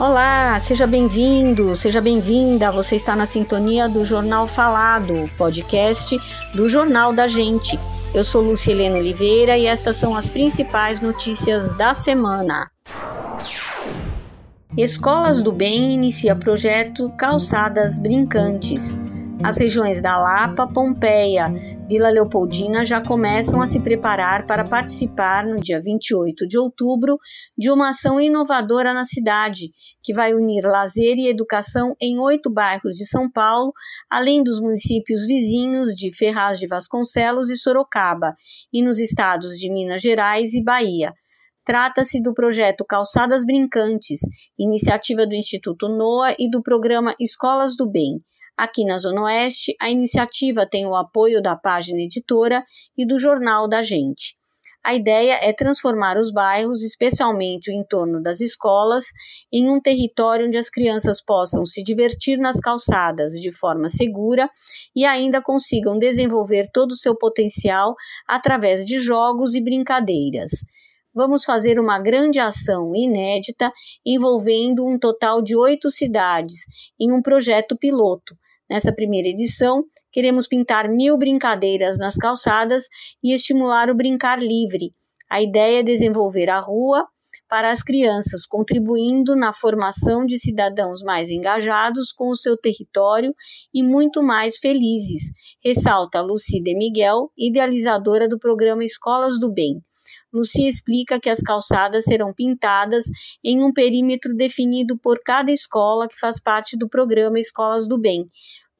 Olá, seja bem-vindo, seja bem-vinda. Você está na sintonia do Jornal Falado, podcast do Jornal da Gente. Eu sou Lucilena Oliveira e estas são as principais notícias da semana. Escolas do Bem inicia projeto Calçadas Brincantes. As regiões da Lapa, Pompeia, Vila Leopoldina já começam a se preparar para participar no dia 28 de outubro de uma ação inovadora na cidade, que vai unir lazer e educação em oito bairros de São Paulo, além dos municípios vizinhos de Ferraz de Vasconcelos e Sorocaba, e nos estados de Minas Gerais e Bahia. Trata-se do projeto Calçadas Brincantes, iniciativa do Instituto NOA e do programa Escolas do Bem. Aqui na Zona Oeste, a iniciativa tem o apoio da página editora e do Jornal da Gente. A ideia é transformar os bairros, especialmente o entorno das escolas, em um território onde as crianças possam se divertir nas calçadas de forma segura e ainda consigam desenvolver todo o seu potencial através de jogos e brincadeiras vamos fazer uma grande ação inédita envolvendo um total de oito cidades em um projeto piloto, Nessa primeira edição, queremos pintar mil brincadeiras nas calçadas e estimular o brincar livre. A ideia é desenvolver a rua para as crianças, contribuindo na formação de cidadãos mais engajados com o seu território e muito mais felizes, ressalta Lucide Miguel, idealizadora do programa Escolas do Bem. Lucia explica que as calçadas serão pintadas em um perímetro definido por cada escola que faz parte do programa Escolas do Bem,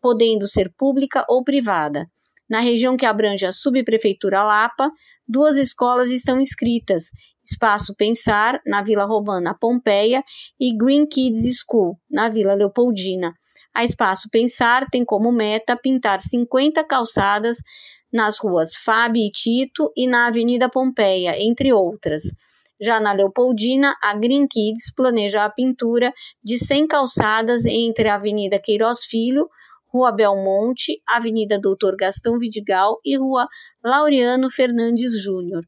podendo ser pública ou privada. Na região que abrange a subprefeitura Lapa, duas escolas estão inscritas: Espaço Pensar, na Vila Romana Pompeia, e Green Kids School, na Vila Leopoldina. A Espaço Pensar tem como meta pintar 50 calçadas nas ruas Fábio e Tito e na Avenida Pompeia, entre outras. Já na Leopoldina, a Green Kids planeja a pintura de 100 calçadas entre a Avenida Queiroz Filho, Rua Belmonte, Avenida Doutor Gastão Vidigal e Rua Laureano Fernandes Júnior.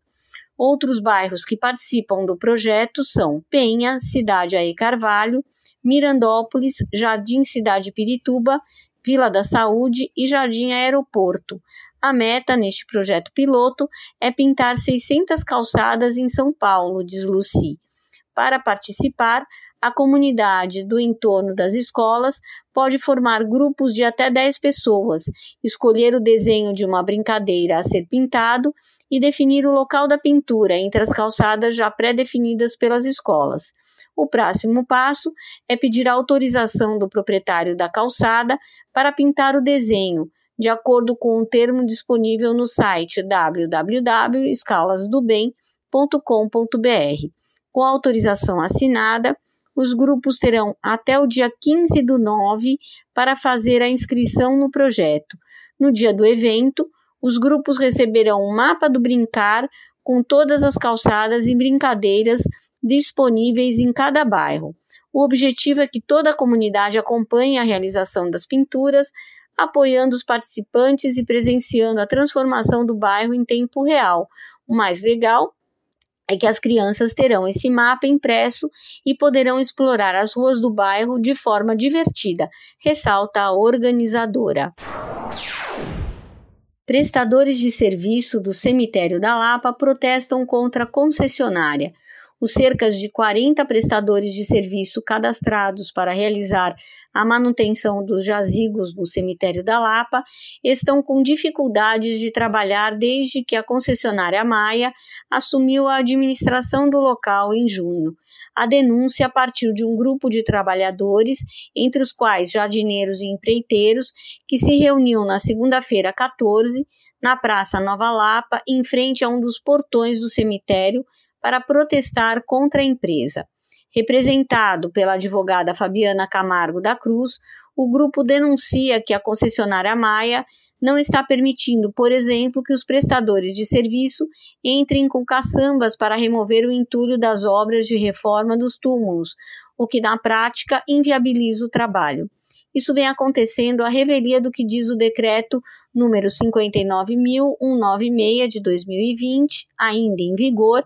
Outros bairros que participam do projeto são Penha, Cidade Aê Carvalho, Mirandópolis, Jardim Cidade Pirituba, Vila da Saúde e Jardim Aeroporto. A meta neste projeto piloto é pintar 600 calçadas em São Paulo, diz Luci. Para participar, a comunidade do entorno das escolas pode formar grupos de até 10 pessoas, escolher o desenho de uma brincadeira a ser pintado e definir o local da pintura entre as calçadas já pré-definidas pelas escolas. O próximo passo é pedir a autorização do proprietário da calçada para pintar o desenho, de acordo com o termo disponível no site www.escalasdobem.com.br. Com autorização assinada, os grupos terão até o dia 15 do 9 para fazer a inscrição no projeto. No dia do evento, os grupos receberão um mapa do brincar com todas as calçadas e brincadeiras disponíveis em cada bairro. O objetivo é que toda a comunidade acompanhe a realização das pinturas, apoiando os participantes e presenciando a transformação do bairro em tempo real. O mais legal é que as crianças terão esse mapa impresso e poderão explorar as ruas do bairro de forma divertida, ressalta a organizadora. Prestadores de serviço do cemitério da Lapa protestam contra a concessionária os cerca de 40 prestadores de serviço cadastrados para realizar a manutenção dos jazigos no cemitério da Lapa estão com dificuldades de trabalhar desde que a concessionária Maia assumiu a administração do local em junho. A denúncia partiu de um grupo de trabalhadores, entre os quais jardineiros e empreiteiros, que se reuniu na segunda-feira 14 na Praça Nova Lapa, em frente a um dos portões do cemitério, para protestar contra a empresa. Representado pela advogada Fabiana Camargo da Cruz, o grupo denuncia que a concessionária Maia não está permitindo, por exemplo, que os prestadores de serviço entrem com caçambas para remover o entulho das obras de reforma dos túmulos, o que na prática inviabiliza o trabalho. Isso vem acontecendo à revelia do que diz o decreto número 59.196 de 2020, ainda em vigor,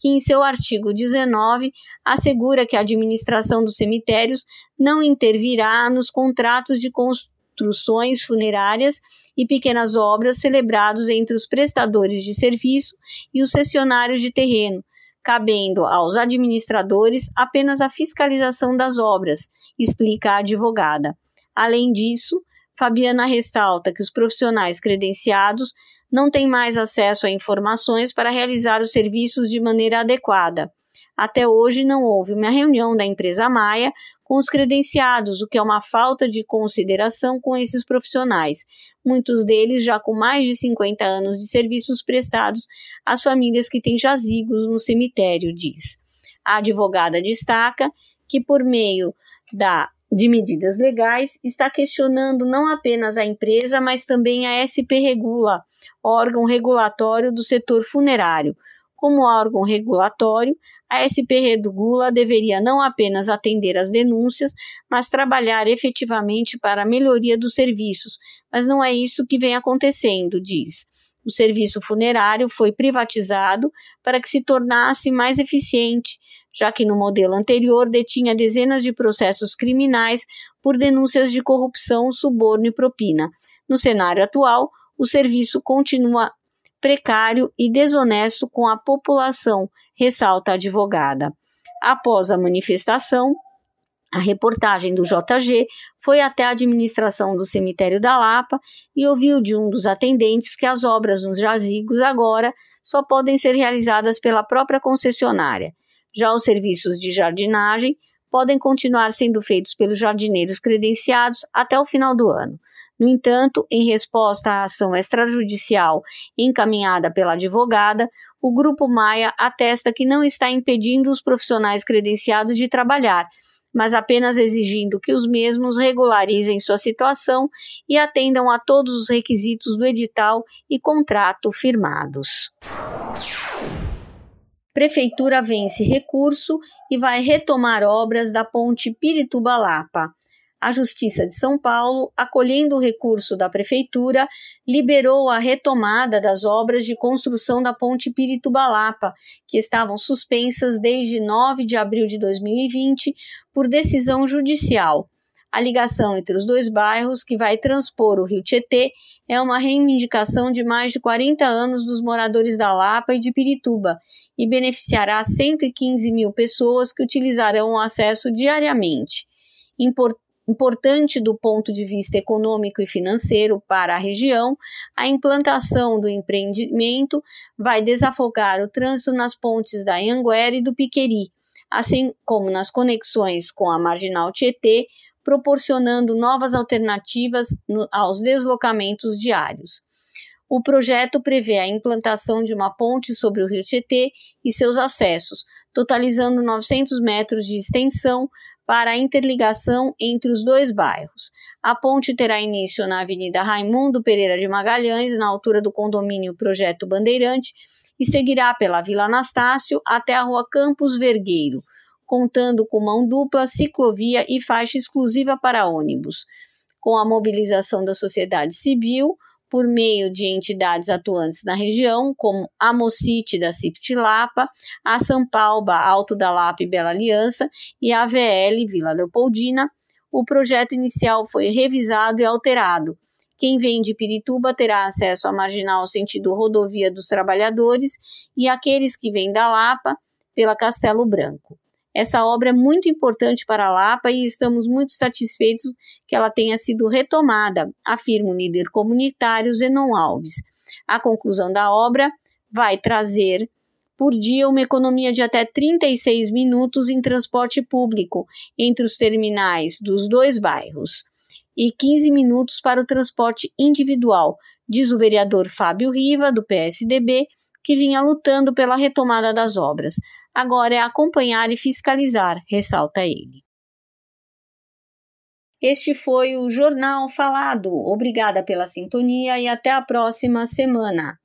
que em seu artigo 19 assegura que a administração dos cemitérios não intervirá nos contratos de construções funerárias e pequenas obras celebrados entre os prestadores de serviço e os cessionários de terreno, cabendo aos administradores apenas a fiscalização das obras, explica a advogada. Além disso, Fabiana ressalta que os profissionais credenciados não têm mais acesso a informações para realizar os serviços de maneira adequada. Até hoje não houve uma reunião da empresa Maia com os credenciados, o que é uma falta de consideração com esses profissionais, muitos deles já com mais de 50 anos de serviços prestados às famílias que têm jazigos no cemitério, diz. A advogada destaca que, por meio da de medidas legais está questionando não apenas a empresa, mas também a SP Regula, órgão regulatório do setor funerário. Como órgão regulatório, a SP Regula deveria não apenas atender às denúncias, mas trabalhar efetivamente para a melhoria dos serviços. Mas não é isso que vem acontecendo, diz. O serviço funerário foi privatizado para que se tornasse mais eficiente, já que no modelo anterior detinha dezenas de processos criminais por denúncias de corrupção, suborno e propina. No cenário atual, o serviço continua precário e desonesto com a população, ressalta a advogada. Após a manifestação, a reportagem do JG foi até a administração do cemitério da Lapa e ouviu de um dos atendentes que as obras nos jazigos agora só podem ser realizadas pela própria concessionária. Já os serviços de jardinagem podem continuar sendo feitos pelos jardineiros credenciados até o final do ano. No entanto, em resposta à ação extrajudicial encaminhada pela advogada, o Grupo Maia atesta que não está impedindo os profissionais credenciados de trabalhar, mas apenas exigindo que os mesmos regularizem sua situação e atendam a todos os requisitos do edital e contrato firmados. Prefeitura vence recurso e vai retomar obras da ponte Pirituba-Lapa. A Justiça de São Paulo, acolhendo o recurso da Prefeitura, liberou a retomada das obras de construção da ponte Pirituba-Lapa, que estavam suspensas desde 9 de abril de 2020 por decisão judicial. A ligação entre os dois bairros, que vai transpor o rio Tietê, é uma reivindicação de mais de 40 anos dos moradores da Lapa e de Pirituba e beneficiará 115 mil pessoas que utilizarão o acesso diariamente. Importante Importante do ponto de vista econômico e financeiro para a região, a implantação do empreendimento vai desafogar o trânsito nas pontes da Anguera e do Piqueri, assim como nas conexões com a Marginal Tietê, proporcionando novas alternativas no, aos deslocamentos diários. O projeto prevê a implantação de uma ponte sobre o rio Tietê e seus acessos, totalizando 900 metros de extensão para a interligação entre os dois bairros. A ponte terá início na Avenida Raimundo Pereira de Magalhães, na altura do condomínio Projeto Bandeirante, e seguirá pela Vila Anastácio até a Rua Campos Vergueiro, contando com mão dupla, ciclovia e faixa exclusiva para ônibus. Com a mobilização da sociedade civil, por meio de entidades atuantes na região, como a Mocite da Ciptilapa, a Sampalba Alto da Lapa e Bela Aliança e a VL Vila Leopoldina, o projeto inicial foi revisado e alterado. Quem vem de Pirituba terá acesso à marginal sentido rodovia dos trabalhadores e aqueles que vêm da Lapa pela Castelo Branco. Essa obra é muito importante para a Lapa e estamos muito satisfeitos que ela tenha sido retomada, afirma o líder comunitário Zenon Alves. A conclusão da obra vai trazer por dia uma economia de até 36 minutos em transporte público entre os terminais dos dois bairros e 15 minutos para o transporte individual, diz o vereador Fábio Riva, do PSDB, que vinha lutando pela retomada das obras. Agora é acompanhar e fiscalizar, ressalta ele. Este foi o Jornal Falado. Obrigada pela sintonia e até a próxima semana.